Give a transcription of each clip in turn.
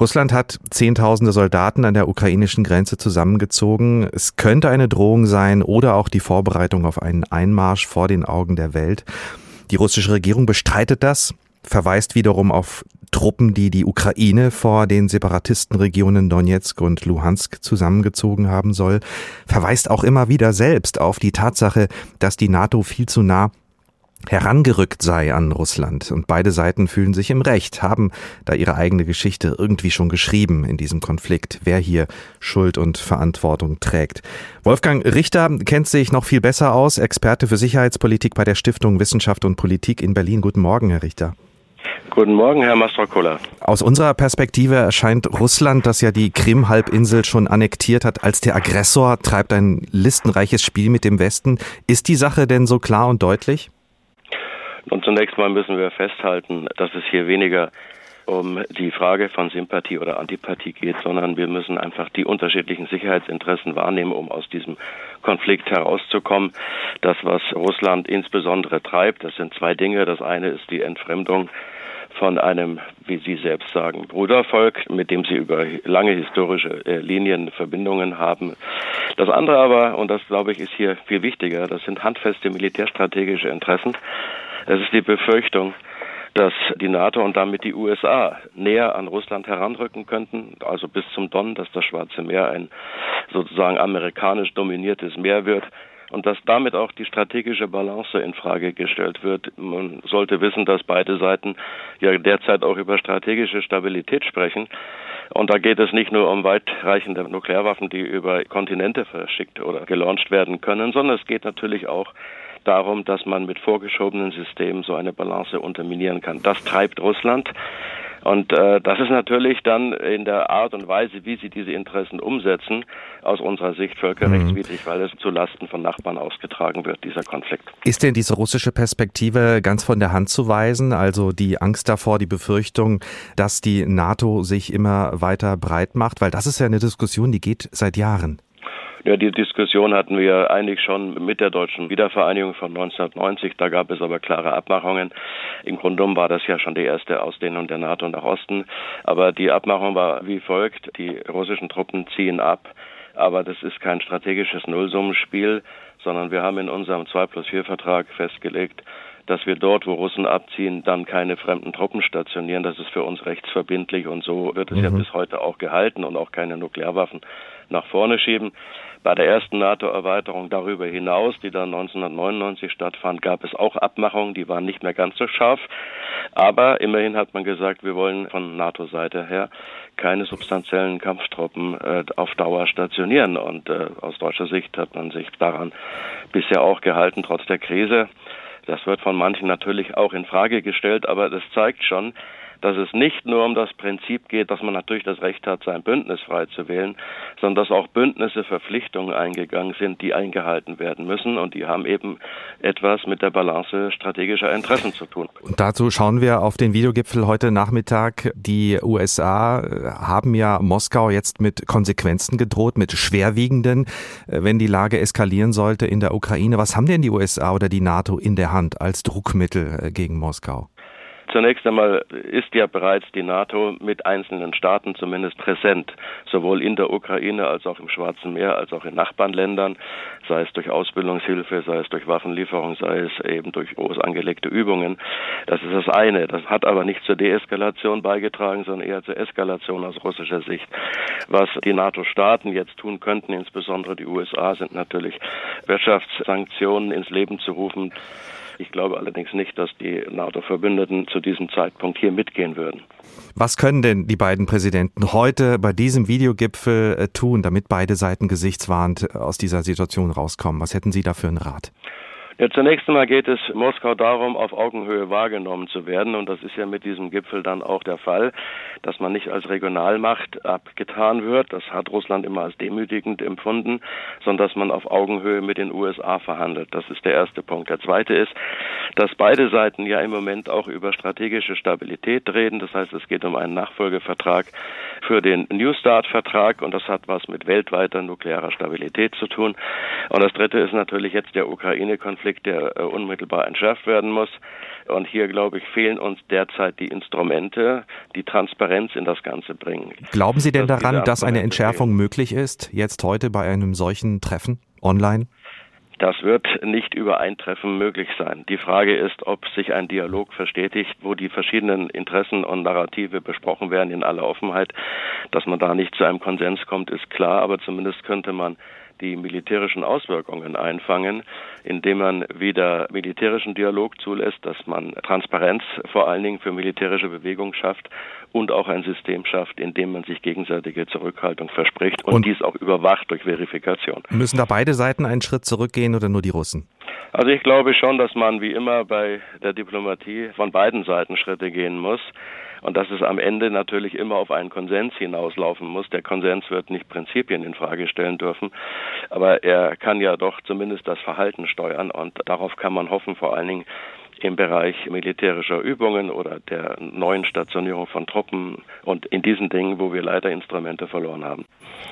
Russland hat Zehntausende Soldaten an der ukrainischen Grenze zusammengezogen. Es könnte eine Drohung sein oder auch die Vorbereitung auf einen Einmarsch vor den Augen der Welt. Die russische Regierung bestreitet das, verweist wiederum auf Truppen, die die Ukraine vor den Separatistenregionen Donetsk und Luhansk zusammengezogen haben soll, verweist auch immer wieder selbst auf die Tatsache, dass die NATO viel zu nah herangerückt sei an Russland. Und beide Seiten fühlen sich im Recht, haben da ihre eigene Geschichte irgendwie schon geschrieben in diesem Konflikt, wer hier Schuld und Verantwortung trägt. Wolfgang Richter kennt sich noch viel besser aus, Experte für Sicherheitspolitik bei der Stiftung Wissenschaft und Politik in Berlin. Guten Morgen, Herr Richter. Guten Morgen, Herr Mastrokola. Aus unserer Perspektive erscheint Russland, das ja die Krim-Halbinsel schon annektiert hat, als der Aggressor, treibt ein listenreiches Spiel mit dem Westen. Ist die Sache denn so klar und deutlich? Und zunächst mal müssen wir festhalten, dass es hier weniger um die Frage von Sympathie oder Antipathie geht, sondern wir müssen einfach die unterschiedlichen Sicherheitsinteressen wahrnehmen, um aus diesem Konflikt herauszukommen. Das, was Russland insbesondere treibt, das sind zwei Dinge. Das eine ist die Entfremdung von einem, wie Sie selbst sagen, Brudervolk, mit dem Sie über lange historische äh, Linien Verbindungen haben. Das andere aber, und das glaube ich ist hier viel wichtiger, das sind handfeste militärstrategische Interessen. Es ist die Befürchtung, dass die NATO und damit die USA näher an Russland heranrücken könnten, also bis zum Don, dass das Schwarze Meer ein sozusagen amerikanisch dominiertes Meer wird und dass damit auch die strategische Balance in Frage gestellt wird. Man sollte wissen, dass beide Seiten ja derzeit auch über strategische Stabilität sprechen. Und da geht es nicht nur um weitreichende Nuklearwaffen, die über Kontinente verschickt oder gelauncht werden können, sondern es geht natürlich auch darum, dass man mit vorgeschobenen Systemen so eine Balance unterminieren kann. Das treibt Russland. Und äh, das ist natürlich dann in der Art und Weise, wie sie diese Interessen umsetzen, aus unserer Sicht völkerrechtswidrig, mhm. weil es zu Lasten von Nachbarn ausgetragen wird, dieser Konflikt. Ist denn diese russische Perspektive ganz von der Hand zu weisen? Also die Angst davor, die Befürchtung, dass die NATO sich immer weiter breit macht? Weil das ist ja eine Diskussion, die geht seit Jahren. Ja, die Diskussion hatten wir eigentlich schon mit der deutschen Wiedervereinigung von 1990. Da gab es aber klare Abmachungen. Im Grunde genommen war das ja schon die erste Ausdehnung der NATO nach Osten. Aber die Abmachung war wie folgt. Die russischen Truppen ziehen ab. Aber das ist kein strategisches Nullsummenspiel, sondern wir haben in unserem 2 plus 4 Vertrag festgelegt, dass wir dort, wo Russen abziehen, dann keine fremden Truppen stationieren. Das ist für uns rechtsverbindlich und so wird es mhm. ja bis heute auch gehalten und auch keine Nuklearwaffen nach vorne schieben. Bei der ersten NATO-Erweiterung darüber hinaus, die dann 1999 stattfand, gab es auch Abmachungen, die waren nicht mehr ganz so scharf. Aber immerhin hat man gesagt, wir wollen von NATO-Seite her keine substanziellen Kampftruppen äh, auf Dauer stationieren. Und äh, aus deutscher Sicht hat man sich daran bisher auch gehalten, trotz der Krise. Das wird von manchen natürlich auch in Frage gestellt, aber das zeigt schon, dass es nicht nur um das Prinzip geht, dass man natürlich das Recht hat, sein Bündnis frei zu wählen, sondern dass auch Bündnisse Verpflichtungen eingegangen sind, die eingehalten werden müssen und die haben eben etwas mit der Balance strategischer Interessen zu tun. Und dazu schauen wir auf den Videogipfel heute Nachmittag. Die USA äh, haben ja Moskau jetzt mit Konsequenzen gedroht, mit schwerwiegenden, äh, wenn die Lage eskalieren sollte in der Ukraine. Was haben denn die USA oder die NATO in der Hand als Druckmittel äh, gegen Moskau? Zunächst einmal ist ja bereits die NATO mit einzelnen Staaten zumindest präsent, sowohl in der Ukraine als auch im Schwarzen Meer, als auch in Nachbarländern, sei es durch Ausbildungshilfe, sei es durch Waffenlieferung, sei es eben durch groß angelegte Übungen. Das ist das eine. Das hat aber nicht zur Deeskalation beigetragen, sondern eher zur Eskalation aus russischer Sicht. Was die NATO-Staaten jetzt tun könnten, insbesondere die USA, sind natürlich Wirtschaftssanktionen ins Leben zu rufen. Ich glaube allerdings nicht, dass die NATO-Verbündeten zu diesem Zeitpunkt hier mitgehen würden. Was können denn die beiden Präsidenten heute bei diesem Videogipfel äh, tun, damit beide Seiten gesichtswahrend aus dieser Situation rauskommen? Was hätten Sie da für einen Rat? Ja, zunächst einmal geht es Moskau darum, auf Augenhöhe wahrgenommen zu werden. Und das ist ja mit diesem Gipfel dann auch der Fall, dass man nicht als Regionalmacht abgetan wird. Das hat Russland immer als demütigend empfunden, sondern dass man auf Augenhöhe mit den USA verhandelt. Das ist der erste Punkt. Der zweite ist, dass beide Seiten ja im Moment auch über strategische Stabilität reden. Das heißt, es geht um einen Nachfolgevertrag für den New Start-Vertrag und das hat was mit weltweiter nuklearer Stabilität zu tun. Und das Dritte ist natürlich jetzt der Ukraine-Konflikt, der äh, unmittelbar entschärft werden muss. Und hier, glaube ich, fehlen uns derzeit die Instrumente, die Transparenz in das Ganze bringen. Glauben Sie denn dass daran, dass eine Entschärfung möglich ist, jetzt heute bei einem solchen Treffen online? Das wird nicht über ein Treffen möglich sein. Die Frage ist, ob sich ein Dialog verstetigt, wo die verschiedenen Interessen und Narrative besprochen werden in aller Offenheit. Dass man da nicht zu einem Konsens kommt, ist klar, aber zumindest könnte man die militärischen Auswirkungen einfangen, indem man wieder militärischen Dialog zulässt, dass man Transparenz vor allen Dingen für militärische Bewegungen schafft und auch ein System schafft, in dem man sich gegenseitige Zurückhaltung verspricht und, und dies auch überwacht durch Verifikation. Müssen da beide Seiten einen Schritt zurückgehen oder nur die Russen? Also ich glaube schon, dass man wie immer bei der Diplomatie von beiden Seiten Schritte gehen muss und dass es am Ende natürlich immer auf einen Konsens hinauslaufen muss. Der Konsens wird nicht Prinzipien in Frage stellen dürfen, aber er kann ja doch zumindest das Verhalten steuern und darauf kann man hoffen, vor allen Dingen im Bereich militärischer Übungen oder der neuen Stationierung von Truppen und in diesen Dingen, wo wir leider Instrumente verloren haben.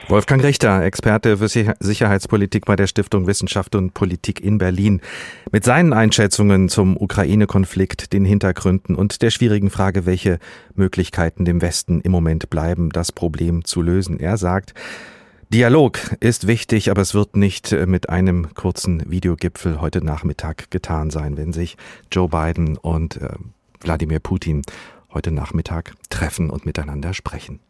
Wolfgang Richter, Experte für Sicherheitspolitik bei der Stiftung Wissenschaft und Politik in Berlin, mit seinen Einschätzungen zum Ukraine-Konflikt, den Hintergründen und der schwierigen Frage, welche Möglichkeiten dem Westen im Moment bleiben, das Problem zu lösen. Er sagt, Dialog ist wichtig, aber es wird nicht äh, mit einem kurzen Videogipfel heute Nachmittag getan sein, wenn sich Joe Biden und äh, Wladimir Putin heute Nachmittag treffen und miteinander sprechen.